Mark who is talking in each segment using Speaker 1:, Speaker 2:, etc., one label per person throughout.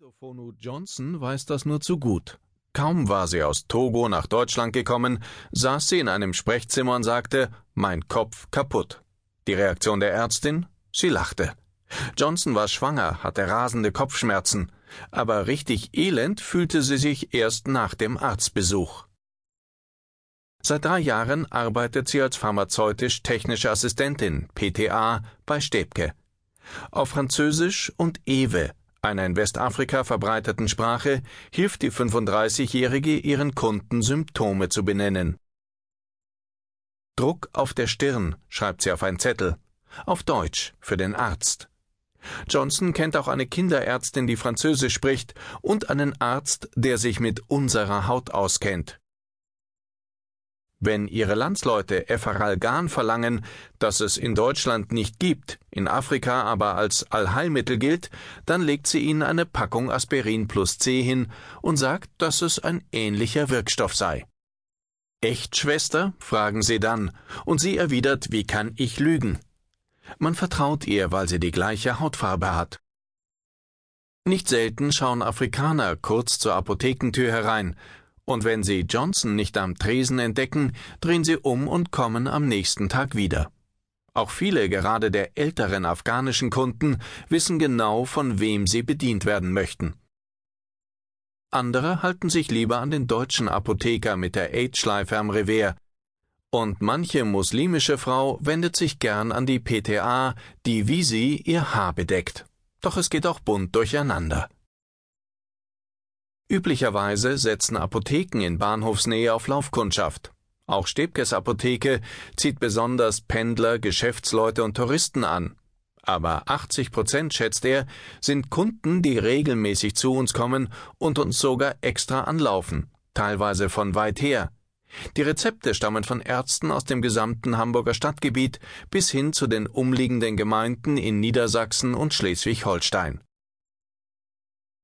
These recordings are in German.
Speaker 1: Ilofonu Johnson weiß das nur zu gut. Kaum war sie aus Togo nach Deutschland gekommen, saß sie in einem Sprechzimmer und sagte, mein Kopf kaputt. Die Reaktion der Ärztin? Sie lachte. Johnson war schwanger, hatte rasende Kopfschmerzen, aber richtig elend fühlte sie sich erst nach dem Arztbesuch. Seit drei Jahren arbeitet sie als pharmazeutisch-technische Assistentin, PTA, bei Stäbke. Auf Französisch und Ewe, einer in Westafrika verbreiteten Sprache, hilft die 35-Jährige ihren Kunden Symptome zu benennen. Druck auf der Stirn, schreibt sie auf einen Zettel. Auf Deutsch, für den Arzt. Johnson kennt auch eine Kinderärztin, die Französisch spricht, und einen Arzt, der sich mit unserer Haut auskennt. Wenn ihre Landsleute Efferalgan verlangen, das es in Deutschland nicht gibt, in Afrika aber als Allheilmittel gilt, dann legt sie ihnen eine Packung Aspirin plus C hin und sagt, dass es ein ähnlicher Wirkstoff sei. Echt, Schwester? fragen sie dann, und sie erwidert, wie kann ich lügen? Man vertraut ihr, weil sie die gleiche Hautfarbe hat. Nicht selten schauen Afrikaner kurz zur Apothekentür herein, und wenn sie Johnson nicht am Tresen entdecken, drehen sie um und kommen am nächsten Tag wieder. Auch viele gerade der älteren afghanischen Kunden wissen genau, von wem sie bedient werden möchten. Andere halten sich lieber an den deutschen Apotheker mit der Age-Schleife am Revers, und manche muslimische Frau wendet sich gern an die PTA, die wie sie ihr Haar bedeckt. Doch es geht auch bunt durcheinander. Üblicherweise setzen Apotheken in Bahnhofsnähe auf Laufkundschaft. Auch Stäbkes Apotheke zieht besonders Pendler, Geschäftsleute und Touristen an. Aber 80 Prozent, schätzt er, sind Kunden, die regelmäßig zu uns kommen und uns sogar extra anlaufen, teilweise von weit her. Die Rezepte stammen von Ärzten aus dem gesamten Hamburger Stadtgebiet bis hin zu den umliegenden Gemeinden in Niedersachsen und Schleswig-Holstein.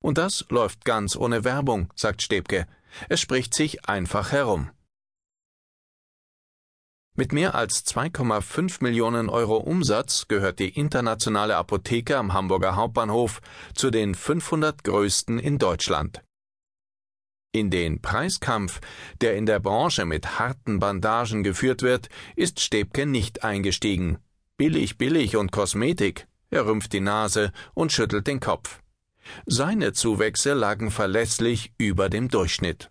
Speaker 1: Und das läuft ganz ohne Werbung, sagt Stäbke. Es spricht sich einfach herum. Mit mehr als 2,5 Millionen Euro Umsatz gehört die internationale Apotheke am Hamburger Hauptbahnhof zu den 500 größten in Deutschland. In den Preiskampf, der in der Branche mit harten Bandagen geführt wird, ist Stäbke nicht eingestiegen. Billig, billig und Kosmetik. Er rümpft die Nase und schüttelt den Kopf. Seine Zuwächse lagen verlässlich über dem Durchschnitt.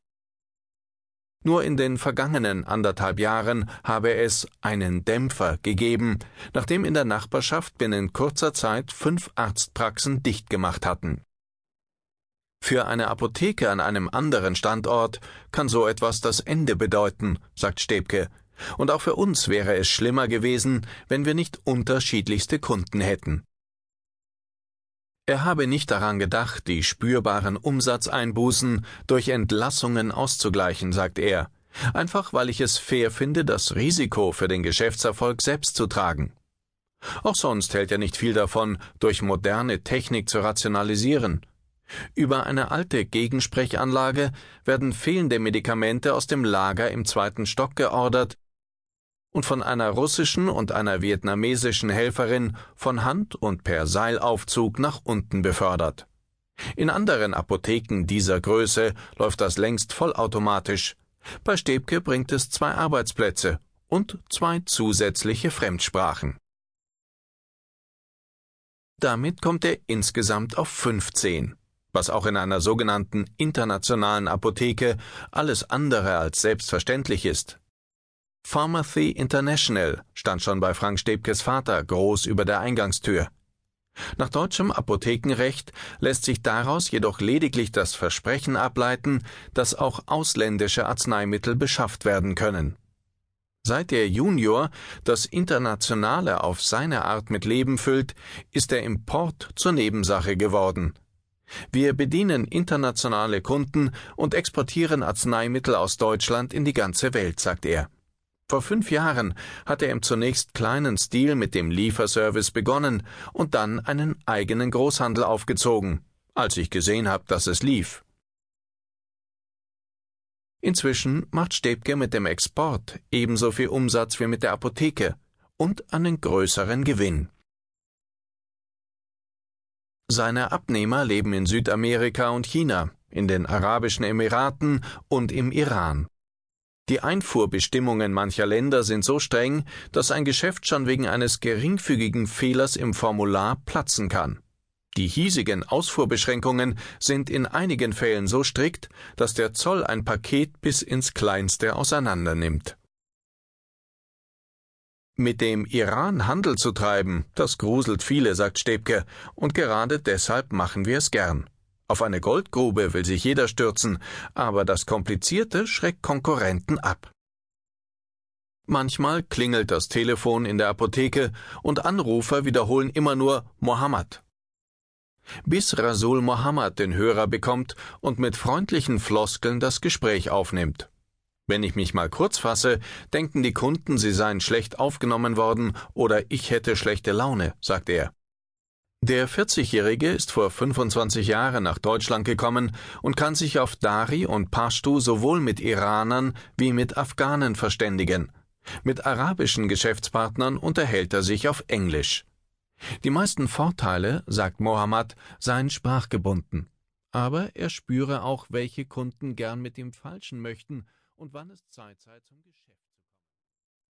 Speaker 1: Nur in den vergangenen anderthalb Jahren habe es einen Dämpfer gegeben, nachdem in der Nachbarschaft binnen kurzer Zeit fünf Arztpraxen dicht gemacht hatten. Für eine Apotheke an einem anderen Standort kann so etwas das Ende bedeuten, sagt Stäbke, und auch für uns wäre es schlimmer gewesen, wenn wir nicht unterschiedlichste Kunden hätten. Er habe nicht daran gedacht, die spürbaren Umsatzeinbußen durch Entlassungen auszugleichen, sagt er, einfach weil ich es fair finde, das Risiko für den Geschäftserfolg selbst zu tragen. Auch sonst hält er nicht viel davon, durch moderne Technik zu rationalisieren. Über eine alte Gegensprechanlage werden fehlende Medikamente aus dem Lager im zweiten Stock geordert, und von einer russischen und einer vietnamesischen Helferin von Hand und per Seilaufzug nach unten befördert. In anderen Apotheken dieser Größe läuft das längst vollautomatisch. Bei Stäbke bringt es zwei Arbeitsplätze und zwei zusätzliche Fremdsprachen. Damit kommt er insgesamt auf 15, was auch in einer sogenannten internationalen Apotheke alles andere als selbstverständlich ist. Pharmacy International stand schon bei Frank Stäbkes Vater groß über der Eingangstür. Nach deutschem Apothekenrecht lässt sich daraus jedoch lediglich das Versprechen ableiten, dass auch ausländische Arzneimittel beschafft werden können. Seit der Junior das Internationale auf seine Art mit Leben füllt, ist der Import zur Nebensache geworden. Wir bedienen internationale Kunden und exportieren Arzneimittel aus Deutschland in die ganze Welt, sagt er. Vor fünf Jahren hat er im zunächst kleinen Stil mit dem Lieferservice begonnen und dann einen eigenen Großhandel aufgezogen, als ich gesehen habe, dass es lief. Inzwischen macht Stäbke mit dem Export ebenso viel Umsatz wie mit der Apotheke und einen größeren Gewinn. Seine Abnehmer leben in Südamerika und China, in den Arabischen Emiraten und im Iran. Die Einfuhrbestimmungen mancher Länder sind so streng, dass ein Geschäft schon wegen eines geringfügigen Fehlers im Formular platzen kann. Die hiesigen Ausfuhrbeschränkungen sind in einigen Fällen so strikt, dass der Zoll ein Paket bis ins Kleinste auseinandernimmt. Mit dem Iran Handel zu treiben, das gruselt viele, sagt Stäbke, und gerade deshalb machen wir es gern. Auf eine Goldgrube will sich jeder stürzen, aber das Komplizierte schreckt Konkurrenten ab. Manchmal klingelt das Telefon in der Apotheke und Anrufer wiederholen immer nur Mohammed. Bis Rasul Mohammed den Hörer bekommt und mit freundlichen Floskeln das Gespräch aufnimmt. Wenn ich mich mal kurz fasse, denken die Kunden, sie seien schlecht aufgenommen worden oder ich hätte schlechte Laune, sagt er. Der 40-Jährige ist vor 25 Jahren nach Deutschland gekommen und kann sich auf Dari und Pashtu sowohl mit Iranern wie mit Afghanen verständigen. Mit arabischen Geschäftspartnern unterhält er sich auf Englisch. Die meisten Vorteile, sagt Mohammed, seien sprachgebunden. Aber er spüre auch, welche Kunden gern mit ihm falschen möchten und wann es Zeit sei zum Geschäft.